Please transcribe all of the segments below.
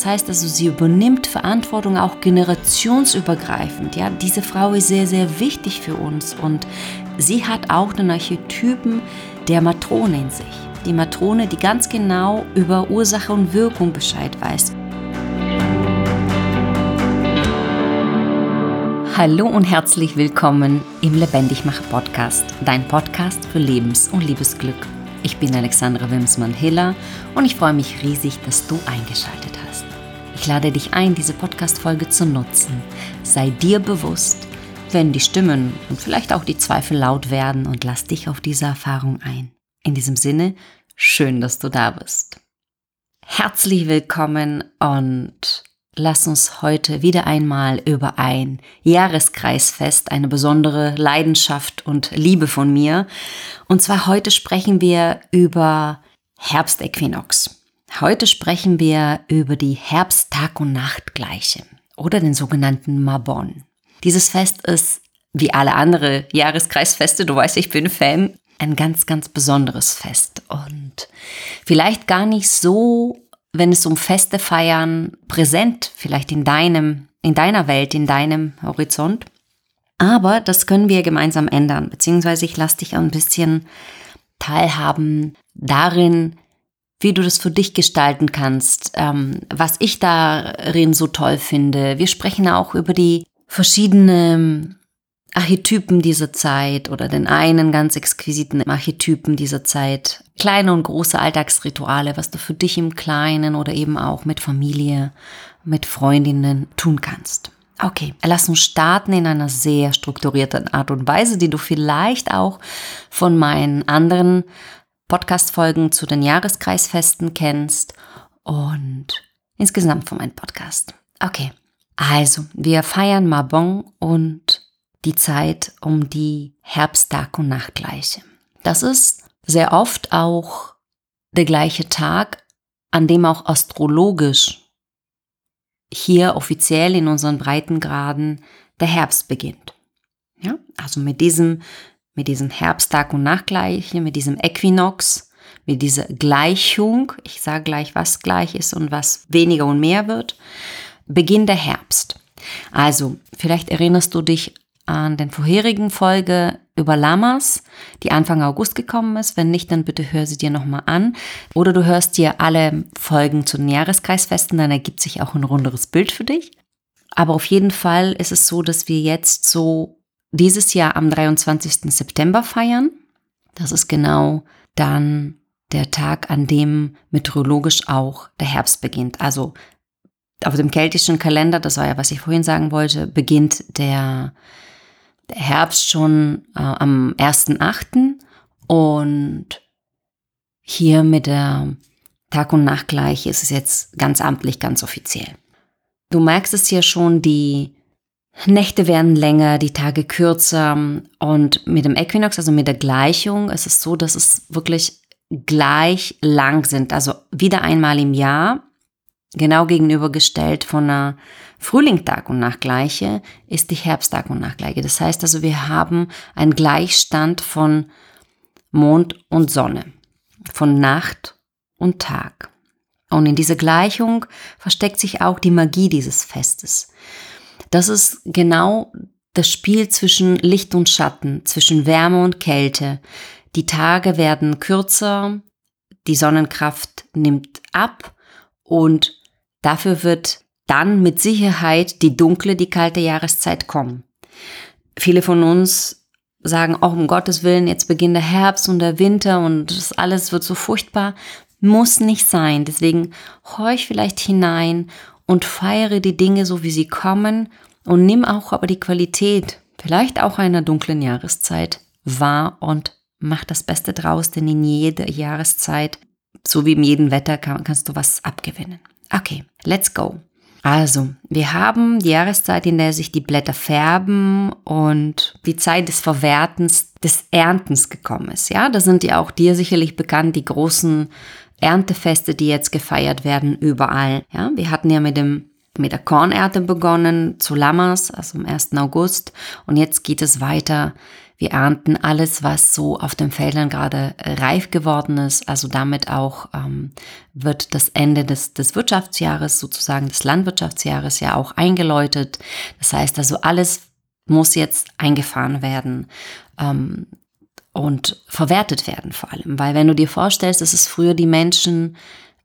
Das heißt also, sie übernimmt Verantwortung auch generationsübergreifend. Ja, diese Frau ist sehr, sehr wichtig für uns und sie hat auch den Archetypen der Matrone in sich. Die Matrone, die ganz genau über Ursache und Wirkung Bescheid weiß. Hallo und herzlich willkommen im Lebendigmacher Podcast, dein Podcast für Lebens- und Liebesglück. Ich bin Alexandra Wimsmann-Hiller und ich freue mich riesig, dass du eingeschaltet hast. Ich lade dich ein, diese Podcast-Folge zu nutzen. Sei dir bewusst, wenn die Stimmen und vielleicht auch die Zweifel laut werden und lass dich auf diese Erfahrung ein. In diesem Sinne, schön, dass du da bist. Herzlich willkommen und lass uns heute wieder einmal über ein Jahreskreisfest, eine besondere Leidenschaft und Liebe von mir. Und zwar heute sprechen wir über Herbstäquinox. Heute sprechen wir über die Herbsttag- und Nachtgleiche oder den sogenannten Mabon. Dieses Fest ist, wie alle andere Jahreskreisfeste, du weißt, ich bin Fan, ein ganz, ganz besonderes Fest und vielleicht gar nicht so wenn es um Feste feiern, präsent, vielleicht in deinem, in deiner Welt, in deinem Horizont. Aber das können wir gemeinsam ändern, beziehungsweise ich lasse dich ein bisschen teilhaben darin, wie du das für dich gestalten kannst, ähm, was ich darin so toll finde. Wir sprechen auch über die verschiedenen Archetypen dieser Zeit oder den einen ganz exquisiten Archetypen dieser Zeit. Kleine und große Alltagsrituale, was du für dich im Kleinen oder eben auch mit Familie, mit Freundinnen tun kannst. Okay, lass uns starten in einer sehr strukturierten Art und Weise, die du vielleicht auch von meinen anderen Podcast-Folgen zu den Jahreskreisfesten kennst und insgesamt von meinem Podcast. Okay, also wir feiern Mabon und die Zeit um die Herbsttag- und Nachtgleiche. Das ist sehr oft auch der gleiche Tag, an dem auch astrologisch hier offiziell in unseren Breitengraden der Herbst beginnt. Ja, also mit diesem, mit diesem Herbsttag und Nachtgleiche, mit diesem Äquinox, mit dieser Gleichung, ich sage gleich, was gleich ist und was weniger und mehr wird, beginnt der Herbst. Also, vielleicht erinnerst du dich an den vorherigen Folge über Lamas, die Anfang August gekommen ist. Wenn nicht, dann bitte hör sie dir nochmal an. Oder du hörst dir alle Folgen zu den Jahreskreisfesten, dann ergibt sich auch ein runderes Bild für dich. Aber auf jeden Fall ist es so, dass wir jetzt so dieses Jahr am 23. September feiern. Das ist genau dann der Tag, an dem meteorologisch auch der Herbst beginnt. Also auf dem keltischen Kalender, das war ja, was ich vorhin sagen wollte, beginnt der Herbst schon äh, am 1.8. und hier mit der Tag- und Nachtgleich ist es jetzt ganz amtlich, ganz offiziell. Du merkst es hier schon, die Nächte werden länger, die Tage kürzer und mit dem Äquinox, also mit der Gleichung, ist es so, dass es wirklich gleich lang sind. Also wieder einmal im Jahr, genau gegenübergestellt von einer Frühlingstag und Nachtgleiche ist die Herbsttag und Nachtgleiche. Das heißt also, wir haben einen Gleichstand von Mond und Sonne, von Nacht und Tag. Und in dieser Gleichung versteckt sich auch die Magie dieses Festes. Das ist genau das Spiel zwischen Licht und Schatten, zwischen Wärme und Kälte. Die Tage werden kürzer, die Sonnenkraft nimmt ab und dafür wird dann mit Sicherheit die dunkle, die kalte Jahreszeit kommen. Viele von uns sagen, oh, um Gottes Willen, jetzt beginnt der Herbst und der Winter und das alles wird so furchtbar. Muss nicht sein. Deswegen horch vielleicht hinein und feiere die Dinge so, wie sie kommen und nimm auch aber die Qualität, vielleicht auch einer dunklen Jahreszeit wahr und mach das Beste draus, denn in jeder Jahreszeit, so wie in jedem Wetter, kann, kannst du was abgewinnen. Okay, let's go. Also, wir haben die Jahreszeit, in der sich die Blätter färben und die Zeit des Verwertens, des Erntens gekommen ist. Ja, da sind ja auch dir sicherlich bekannt, die großen Erntefeste, die jetzt gefeiert werden überall. Ja, wir hatten ja mit dem mit der Kornernte begonnen zu Lammers, also am 1. August. Und jetzt geht es weiter Wir ernten alles, was so auf den Feldern gerade reif geworden ist. Also damit auch ähm, wird das Ende des, des Wirtschaftsjahres, sozusagen des Landwirtschaftsjahres ja auch eingeläutet. Das heißt also, alles muss jetzt eingefahren werden. Ähm, und verwertet werden vor allem. Weil wenn du dir vorstellst, dass es früher die Menschen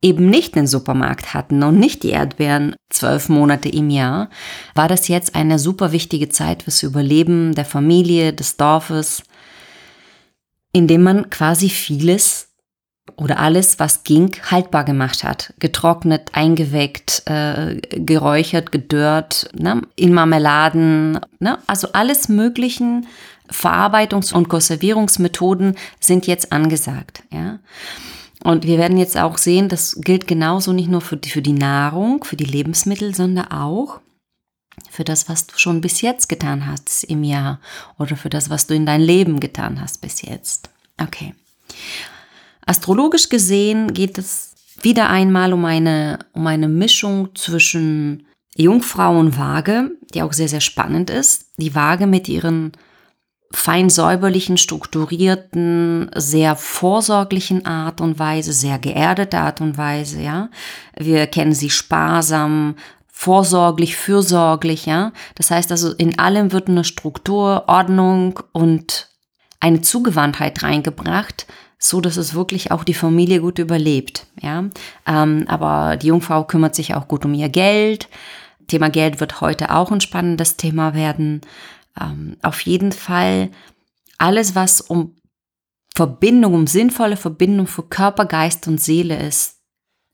eben nicht den Supermarkt hatten und nicht die Erdbeeren zwölf Monate im Jahr, war das jetzt eine super wichtige Zeit fürs Überleben der Familie, des Dorfes, indem man quasi vieles oder alles, was ging, haltbar gemacht hat. Getrocknet, eingeweckt, äh, geräuchert, gedörrt, ne? in Marmeladen, ne? also alles Möglichen. Verarbeitungs- und Konservierungsmethoden sind jetzt angesagt. Ja? Und wir werden jetzt auch sehen, das gilt genauso nicht nur für die, für die Nahrung, für die Lebensmittel, sondern auch für das, was du schon bis jetzt getan hast im Jahr oder für das, was du in dein Leben getan hast bis jetzt. Okay. Astrologisch gesehen geht es wieder einmal um eine, um eine Mischung zwischen Jungfrau und Waage, die auch sehr, sehr spannend ist. Die Waage mit ihren fein säuberlichen, strukturierten, sehr vorsorglichen Art und Weise, sehr geerdete Art und Weise, ja. Wir kennen sie sparsam, vorsorglich, fürsorglich, ja. Das heißt also, in allem wird eine Struktur, Ordnung und eine Zugewandtheit reingebracht, so dass es wirklich auch die Familie gut überlebt, ja. Ähm, aber die Jungfrau kümmert sich auch gut um ihr Geld. Thema Geld wird heute auch ein spannendes Thema werden ähm, auf jeden Fall alles, was um Verbindung, um sinnvolle Verbindung für Körper, Geist und Seele ist,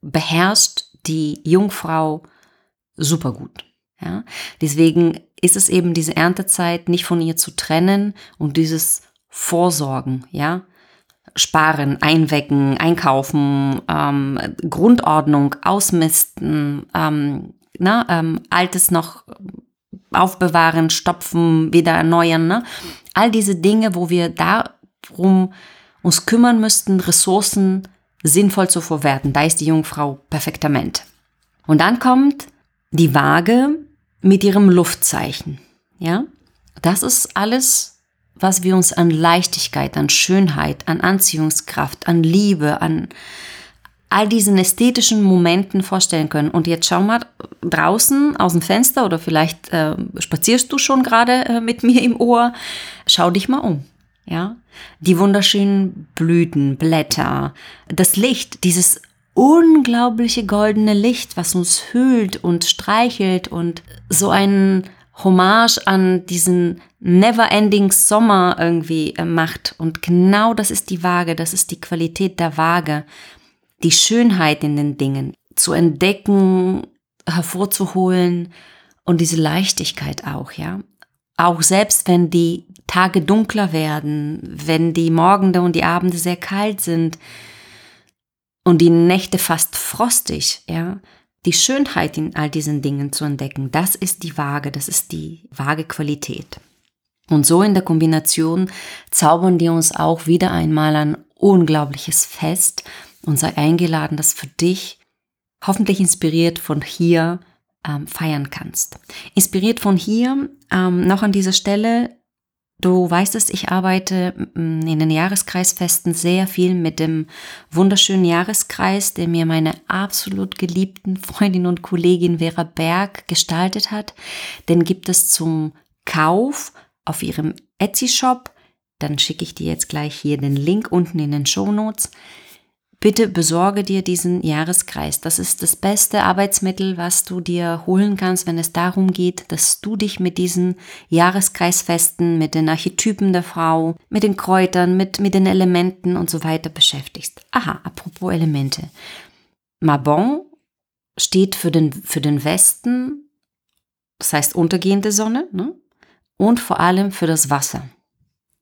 beherrscht die Jungfrau super gut. Ja? Deswegen ist es eben diese Erntezeit nicht von ihr zu trennen und dieses Vorsorgen, ja, Sparen, Einwecken, Einkaufen, ähm, Grundordnung, Ausmisten, ähm, na, ähm, Altes noch aufbewahren, stopfen, wieder erneuern. Ne? All diese Dinge, wo wir darum uns kümmern müssten, Ressourcen sinnvoll zu verwerten. Da ist die Jungfrau perfektament. Und dann kommt die Waage mit ihrem Luftzeichen. Ja, das ist alles, was wir uns an Leichtigkeit, an Schönheit, an Anziehungskraft, an Liebe, an all diesen ästhetischen Momenten vorstellen können. Und jetzt schau mal draußen aus dem Fenster oder vielleicht äh, spazierst du schon gerade äh, mit mir im Ohr. Schau dich mal um. Ja, die wunderschönen Blüten, Blätter, das Licht, dieses unglaubliche goldene Licht, was uns hüllt und streichelt und so ein Hommage an diesen never-ending Sommer irgendwie äh, macht. Und genau das ist die Waage, das ist die Qualität der Waage die Schönheit in den Dingen zu entdecken, hervorzuholen und diese Leichtigkeit auch, ja. Auch selbst wenn die Tage dunkler werden, wenn die Morgende und die Abende sehr kalt sind und die Nächte fast frostig, ja, die Schönheit in all diesen Dingen zu entdecken, das ist die Waage, das ist die vage Qualität. Und so in der Kombination zaubern die uns auch wieder einmal ein unglaubliches Fest, und sei eingeladen, dass für dich hoffentlich inspiriert von hier ähm, feiern kannst. Inspiriert von hier, ähm, noch an dieser Stelle, du weißt es, ich arbeite mm, in den Jahreskreisfesten sehr viel mit dem wunderschönen Jahreskreis, der mir meine absolut geliebten Freundin und Kollegin Vera Berg gestaltet hat. Den gibt es zum Kauf auf ihrem Etsy-Shop. Dann schicke ich dir jetzt gleich hier den Link unten in den Show Notes. Bitte besorge dir diesen Jahreskreis. Das ist das beste Arbeitsmittel, was du dir holen kannst, wenn es darum geht, dass du dich mit diesen Jahreskreisfesten, mit den Archetypen der Frau, mit den Kräutern, mit, mit den Elementen und so weiter beschäftigst. Aha, apropos Elemente. Mabon steht für den, für den Westen, das heißt untergehende Sonne, ne? und vor allem für das Wasser.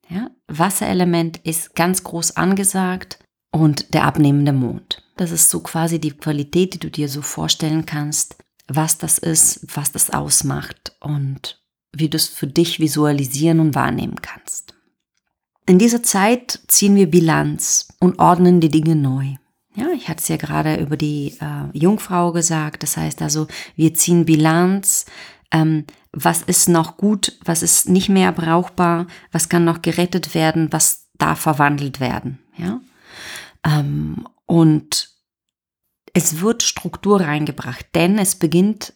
Ja? Wasserelement ist ganz groß angesagt und der abnehmende Mond. Das ist so quasi die Qualität, die du dir so vorstellen kannst, was das ist, was das ausmacht und wie du es für dich visualisieren und wahrnehmen kannst. In dieser Zeit ziehen wir Bilanz und ordnen die Dinge neu. Ja, ich hatte es ja gerade über die äh, Jungfrau gesagt. Das heißt also, wir ziehen Bilanz, ähm, was ist noch gut, was ist nicht mehr brauchbar, was kann noch gerettet werden, was darf verwandelt werden. Ja? Ähm, und es wird Struktur reingebracht, denn es beginnt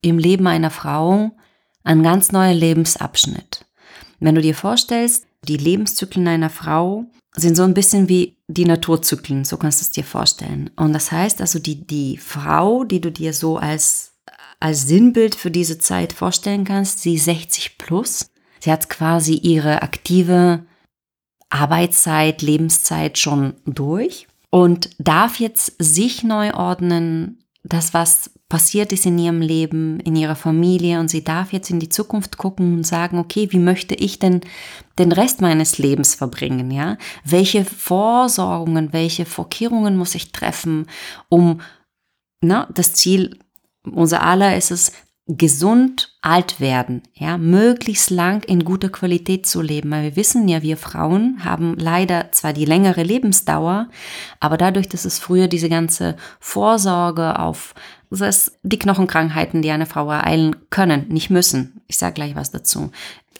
im Leben einer Frau ein ganz neuer Lebensabschnitt. Wenn du dir vorstellst, die Lebenszyklen einer Frau sind so ein bisschen wie die Naturzyklen, so kannst du es dir vorstellen. Und das heißt also, die, die Frau, die du dir so als, als Sinnbild für diese Zeit vorstellen kannst, sie 60 plus. Sie hat quasi ihre aktive Arbeitszeit, Lebenszeit schon durch und darf jetzt sich neu ordnen, das, was passiert ist in ihrem Leben, in ihrer Familie und sie darf jetzt in die Zukunft gucken und sagen, okay, wie möchte ich denn den Rest meines Lebens verbringen, ja? Welche Vorsorgungen, welche Vorkehrungen muss ich treffen, um, na, das Ziel unser aller ist es, gesund alt werden, ja, möglichst lang in guter Qualität zu leben, weil wir wissen ja, wir Frauen haben leider zwar die längere Lebensdauer, aber dadurch, dass es früher diese ganze Vorsorge auf das die Knochenkrankheiten, die eine Frau ereilen können, nicht müssen. Ich sage gleich was dazu.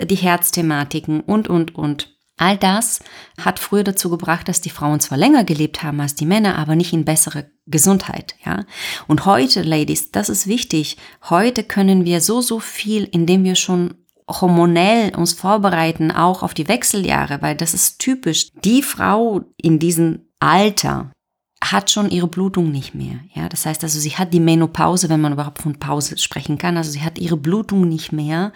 Die Herzthematiken und, und, und. All das hat früher dazu gebracht, dass die Frauen zwar länger gelebt haben als die Männer, aber nicht in bessere Gesundheit, ja. Und heute, Ladies, das ist wichtig. Heute können wir so, so viel, indem wir schon hormonell uns vorbereiten, auch auf die Wechseljahre, weil das ist typisch. Die Frau in diesem Alter hat schon ihre Blutung nicht mehr. Ja, das heißt also, sie hat die Menopause, wenn man überhaupt von Pause sprechen kann. Also sie hat ihre Blutung nicht mehr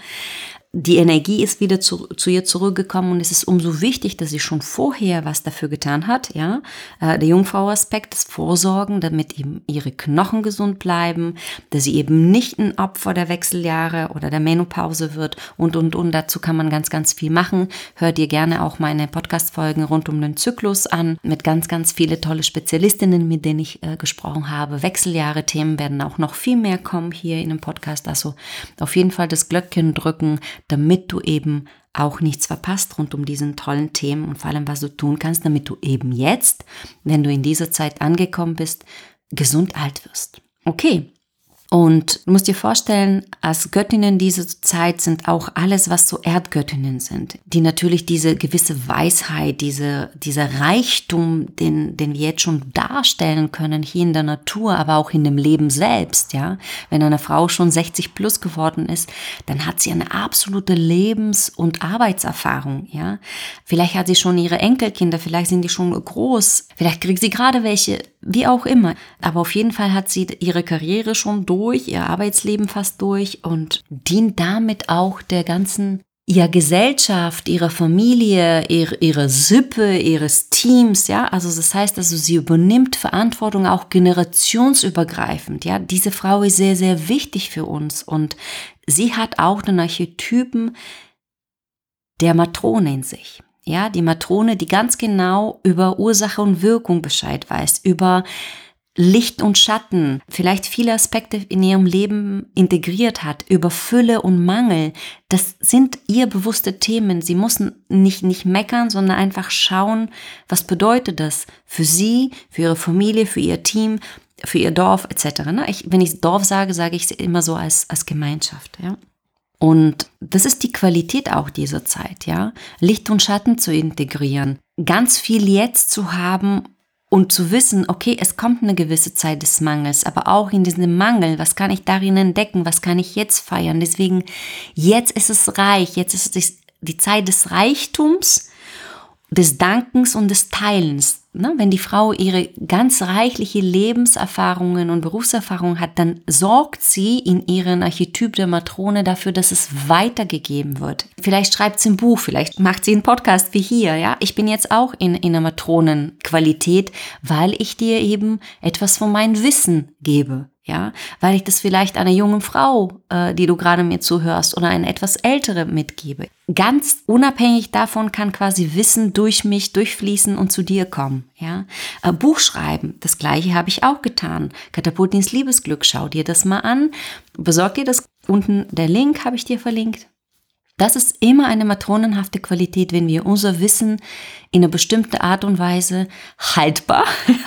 die Energie ist wieder zu, zu, ihr zurückgekommen und es ist umso wichtig, dass sie schon vorher was dafür getan hat, ja. Äh, der Jungfrau-Aspekt, das Vorsorgen, damit eben ihre Knochen gesund bleiben, dass sie eben nicht ein Opfer der Wechseljahre oder der Menopause wird und, und, und. Dazu kann man ganz, ganz viel machen. Hört ihr gerne auch meine Podcast-Folgen rund um den Zyklus an, mit ganz, ganz viele tolle Spezialistinnen, mit denen ich äh, gesprochen habe. Wechseljahre-Themen werden auch noch viel mehr kommen hier in dem Podcast. Also auf jeden Fall das Glöckchen drücken, damit du eben auch nichts verpasst rund um diesen tollen Themen und vor allem, was du tun kannst, damit du eben jetzt, wenn du in dieser Zeit angekommen bist, gesund alt wirst. Okay, und du musst dir vorstellen, als Göttinnen dieser Zeit sind auch alles, was so Erdgöttinnen sind, die natürlich diese gewisse Weisheit, diese, dieser Reichtum, den, den wir jetzt schon darstellen können, hier in der Natur, aber auch in dem Leben selbst, ja. Wenn eine Frau schon 60 plus geworden ist, dann hat sie eine absolute Lebens- und Arbeitserfahrung, ja. Vielleicht hat sie schon ihre Enkelkinder, vielleicht sind die schon groß, vielleicht kriegt sie gerade welche, wie auch immer. Aber auf jeden Fall hat sie ihre Karriere schon durch, ihr Arbeitsleben fast durch und dient damit auch der ganzen ihrer Gesellschaft, ihrer Familie, ihrer, ihrer Sippe, ihres Teams, ja. Also das heißt, also sie übernimmt Verantwortung auch generationsübergreifend, ja. Diese Frau ist sehr, sehr wichtig für uns und sie hat auch den Archetypen der Matrone in sich. Ja, die Matrone, die ganz genau über Ursache und Wirkung Bescheid weiß, über Licht und Schatten, vielleicht viele Aspekte in ihrem Leben integriert hat, über Fülle und Mangel. Das sind ihr bewusste Themen. Sie müssen nicht, nicht meckern, sondern einfach schauen, was bedeutet das für sie, für ihre Familie, für ihr Team, für ihr Dorf etc. Ne? Ich, wenn ich Dorf sage, sage ich es immer so als, als Gemeinschaft. Ja? Und das ist die Qualität auch dieser Zeit, ja. Licht und Schatten zu integrieren, ganz viel jetzt zu haben und zu wissen, okay, es kommt eine gewisse Zeit des Mangels, aber auch in diesem Mangel, was kann ich darin entdecken, was kann ich jetzt feiern? Deswegen, jetzt ist es reich, jetzt ist es die Zeit des Reichtums, des Dankens und des Teilens. Ne? Wenn die Frau ihre ganz reichliche Lebenserfahrungen und Berufserfahrungen hat, dann sorgt sie in ihren Archetyp der Matrone dafür, dass es weitergegeben wird. Vielleicht schreibt sie ein Buch, vielleicht macht sie einen Podcast wie hier. Ja, ich bin jetzt auch in, in einer Matronenqualität, weil ich dir eben etwas von meinem Wissen gebe ja, weil ich das vielleicht einer jungen Frau, äh, die du gerade mir zuhörst, oder eine etwas ältere mitgebe. Ganz unabhängig davon kann quasi Wissen durch mich durchfließen und zu dir kommen, ja. Äh, Buch schreiben, das gleiche habe ich auch getan. Katapult ins Liebesglück, schau dir das mal an, besorg dir das. Unten der Link habe ich dir verlinkt. Das ist immer eine matronenhafte Qualität, wenn wir unser Wissen in einer bestimmten Art und Weise haltbar,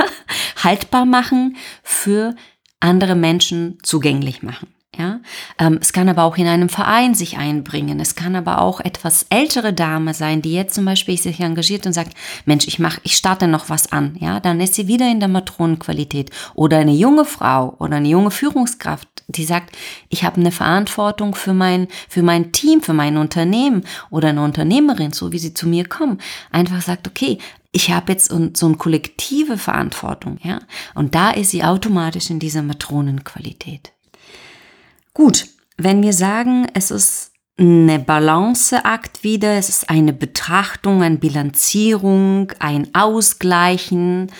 haltbar machen für andere Menschen zugänglich machen. Ja, Ähm, es kann aber auch in einem Verein sich einbringen. Es kann aber auch etwas ältere Dame sein, die jetzt zum Beispiel sich engagiert und sagt, Mensch, ich mach, ich starte noch was an. Ja, dann ist sie wieder in der Matronenqualität. Oder eine junge Frau oder eine junge Führungskraft, die sagt, ich habe eine Verantwortung für mein, für mein Team, für mein Unternehmen oder eine Unternehmerin, so wie sie zu mir kommen, einfach sagt, okay, ich habe jetzt so eine kollektive Verantwortung, ja, und da ist sie automatisch in dieser Matronenqualität. Gut, wenn wir sagen, es ist eine Balanceakt wieder, es ist eine Betrachtung, eine Bilanzierung, ein Ausgleichen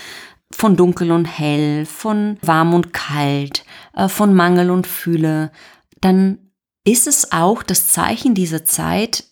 von dunkel und hell, von warm und kalt, äh, von Mangel und Fühle, dann ist es auch das Zeichen dieser Zeit,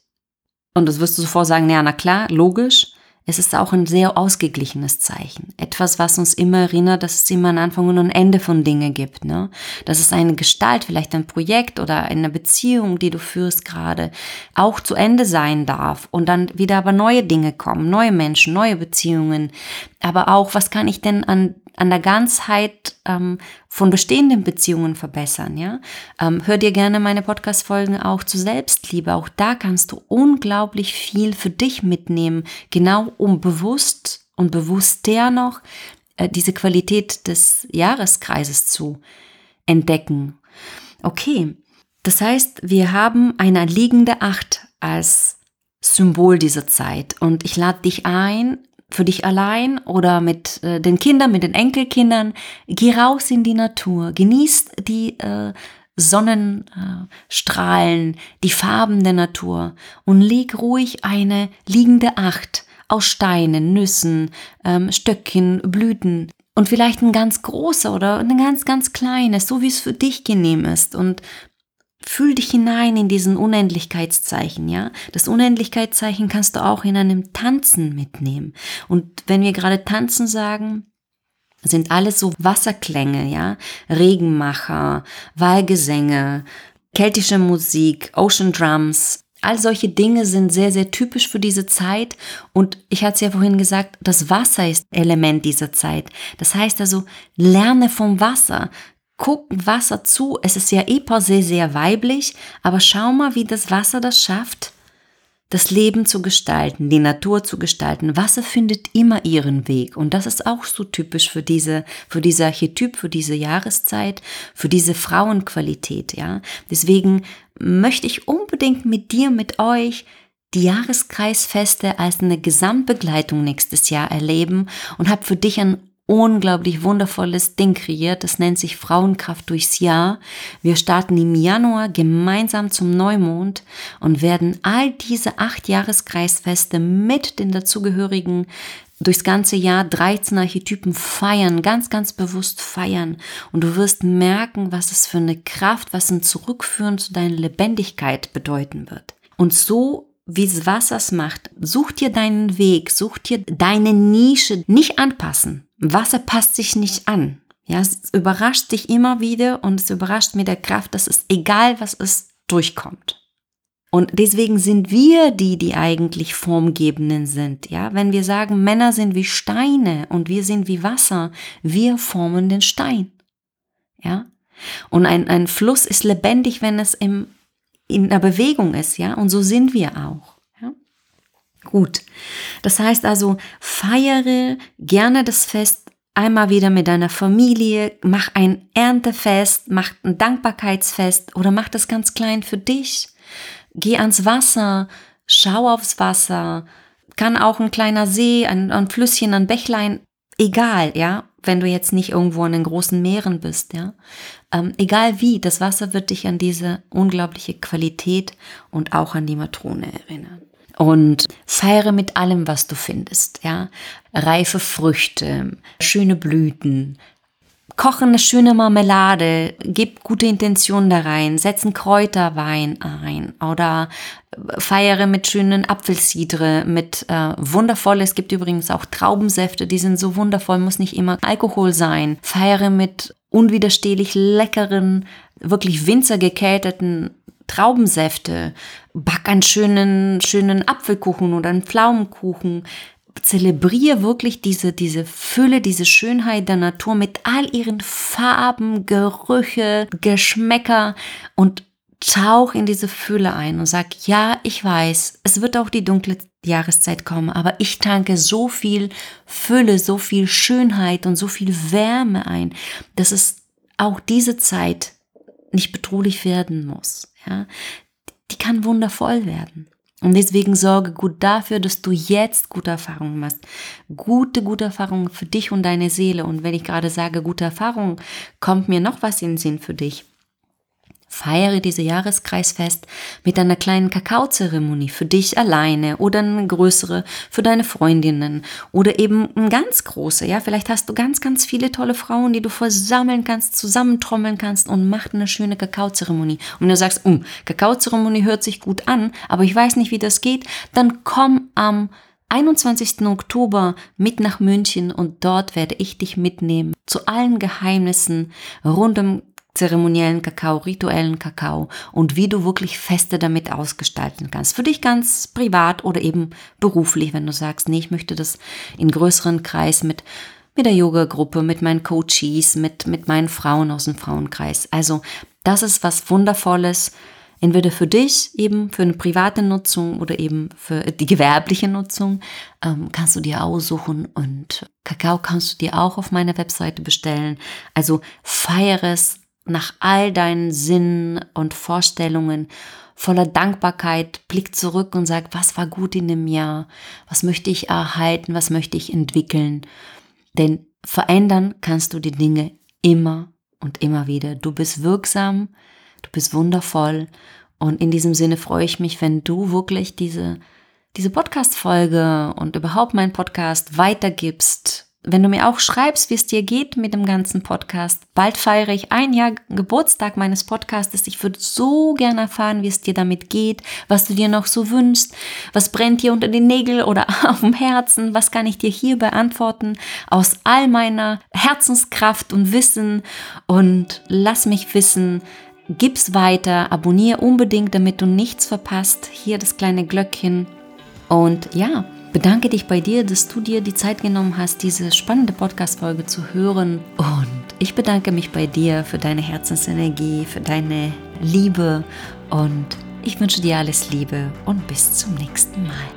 und das wirst du sofort sagen, ja, na klar, logisch, es ist auch ein sehr ausgeglichenes Zeichen. Etwas, was uns immer erinnert, dass es immer ein Anfang und ein Ende von Dingen gibt. Ne? Dass es eine Gestalt, vielleicht ein Projekt oder eine Beziehung, die du führst gerade, auch zu Ende sein darf. Und dann wieder aber neue Dinge kommen, neue Menschen, neue Beziehungen. Aber auch, was kann ich denn an an der Ganzheit ähm, von bestehenden Beziehungen verbessern. Ja, ähm, hör dir gerne meine Podcast-Folgen auch zu Selbstliebe. Auch da kannst du unglaublich viel für dich mitnehmen, genau um bewusst und bewusster noch äh, diese Qualität des Jahreskreises zu entdecken. Okay, das heißt, wir haben eine liegende Acht als Symbol dieser Zeit und ich lade dich ein, für dich allein oder mit äh, den Kindern, mit den Enkelkindern. Geh raus in die Natur, genießt die äh, Sonnenstrahlen, die Farben der Natur und leg ruhig eine liegende Acht aus Steinen, Nüssen, ähm, Stöckchen, Blüten und vielleicht ein ganz großer oder ein ganz, ganz kleines, so wie es für dich genehm ist und Fühl dich hinein in diesen Unendlichkeitszeichen, ja? Das Unendlichkeitszeichen kannst du auch in einem Tanzen mitnehmen. Und wenn wir gerade tanzen sagen, sind alles so Wasserklänge, ja? Regenmacher, Wahlgesänge, keltische Musik, Ocean Drums. All solche Dinge sind sehr, sehr typisch für diese Zeit. Und ich hatte es ja vorhin gesagt, das Wasser ist Element dieser Zeit. Das heißt also, lerne vom Wasser guck Wasser zu. Es ist ja eh per se sehr weiblich, aber schau mal, wie das Wasser das schafft, das Leben zu gestalten, die Natur zu gestalten. Wasser findet immer ihren Weg und das ist auch so typisch für diese, für diese Archetyp, für diese Jahreszeit, für diese Frauenqualität, ja. Deswegen möchte ich unbedingt mit dir, mit euch die Jahreskreisfeste als eine Gesamtbegleitung nächstes Jahr erleben und habe für dich ein unglaublich wundervolles Ding kreiert. Das nennt sich Frauenkraft durchs Jahr. Wir starten im Januar gemeinsam zum Neumond und werden all diese acht Jahreskreisfeste mit den dazugehörigen durchs ganze Jahr 13 Archetypen feiern, ganz, ganz bewusst feiern. Und du wirst merken, was es für eine Kraft, was ein Zurückführen zu deiner Lebendigkeit bedeuten wird. Und so wie es Wassers macht. Such dir deinen Weg, such dir deine Nische, nicht anpassen. Wasser passt sich nicht an. Ja, es überrascht dich immer wieder und es überrascht mit der Kraft, dass es egal was ist, durchkommt. Und deswegen sind wir die, die eigentlich Formgebenden sind. Ja, wenn wir sagen, Männer sind wie Steine und wir sind wie Wasser, wir formen den Stein. Ja, und ein, ein Fluss ist lebendig, wenn es im in der Bewegung ist, ja, und so sind wir auch. Ja? Gut. Das heißt also, feiere gerne das Fest einmal wieder mit deiner Familie, mach ein Erntefest, mach ein Dankbarkeitsfest oder mach das ganz klein für dich. Geh ans Wasser, schau aufs Wasser, kann auch ein kleiner See, ein, ein Flüsschen, ein Bächlein, egal, ja, wenn du jetzt nicht irgendwo in den großen Meeren bist, ja. Ähm, egal wie, das Wasser wird dich an diese unglaubliche Qualität und auch an die Matrone erinnern. Und feiere mit allem, was du findest, ja. Reife Früchte, schöne Blüten, koche eine schöne Marmelade, gib gute Intentionen da rein, setz einen Kräuterwein ein oder feiere mit schönen Apfelsidre, mit äh, wundervoll, es gibt übrigens auch Traubensäfte, die sind so wundervoll, muss nicht immer Alkohol sein. Feiere mit unwiderstehlich leckeren, wirklich winzergekelterten Traubensäfte, back einen schönen, schönen Apfelkuchen oder einen Pflaumenkuchen, zelebriere wirklich diese, diese Fülle, diese Schönheit der Natur mit all ihren Farben, Gerüche, Geschmäcker und tauch in diese Fülle ein und sag, ja, ich weiß, es wird auch die dunkle Jahreszeit kommen, aber ich tanke so viel Fülle, so viel Schönheit und so viel Wärme ein, dass es auch diese Zeit nicht bedrohlich werden muss. Ja? Die kann wundervoll werden. Und deswegen sorge gut dafür, dass du jetzt gute Erfahrungen machst. Gute, gute Erfahrungen für dich und deine Seele. Und wenn ich gerade sage gute Erfahrungen, kommt mir noch was in den Sinn für dich. Feiere diese Jahreskreisfest mit einer kleinen Kakaozeremonie für dich alleine oder eine größere für deine Freundinnen oder eben eine ganz große. Ja, vielleicht hast du ganz, ganz viele tolle Frauen, die du versammeln kannst, zusammentrommeln kannst und mach eine schöne Kakaozeremonie. Und du sagst, um, Kakaozeremonie hört sich gut an, aber ich weiß nicht, wie das geht, dann komm am 21. Oktober mit nach München und dort werde ich dich mitnehmen zu allen Geheimnissen rund um zeremoniellen Kakao, rituellen Kakao und wie du wirklich Feste damit ausgestalten kannst. Für dich ganz privat oder eben beruflich, wenn du sagst, nee, ich möchte das in größeren Kreis mit mit der Yoga-Gruppe, mit meinen Coaches, mit, mit meinen Frauen aus dem Frauenkreis. Also das ist was Wundervolles, entweder für dich eben für eine private Nutzung oder eben für die gewerbliche Nutzung, ähm, kannst du dir aussuchen und Kakao kannst du dir auch auf meiner Webseite bestellen. Also feiere es, nach all deinen Sinnen und Vorstellungen voller Dankbarkeit blick zurück und sag, was war gut in dem Jahr? Was möchte ich erhalten? Was möchte ich entwickeln? Denn verändern kannst du die Dinge immer und immer wieder. Du bist wirksam, du bist wundervoll und in diesem Sinne freue ich mich, wenn du wirklich diese diese Podcast Folge und überhaupt meinen Podcast weitergibst wenn du mir auch schreibst, wie es dir geht mit dem ganzen Podcast. Bald feiere ich ein Jahr Geburtstag meines Podcastes. Ich würde so gerne erfahren, wie es dir damit geht, was du dir noch so wünschst, was brennt dir unter den Nägeln oder auf dem Herzen, was kann ich dir hier beantworten aus all meiner Herzenskraft und Wissen und lass mich wissen, gib's weiter, abonniere unbedingt, damit du nichts verpasst. Hier das kleine Glöckchen und ja, bedanke dich bei dir, dass du dir die Zeit genommen hast, diese spannende Podcast-Folge zu hören. Und ich bedanke mich bei dir für deine Herzensenergie, für deine Liebe. Und ich wünsche dir alles Liebe und bis zum nächsten Mal.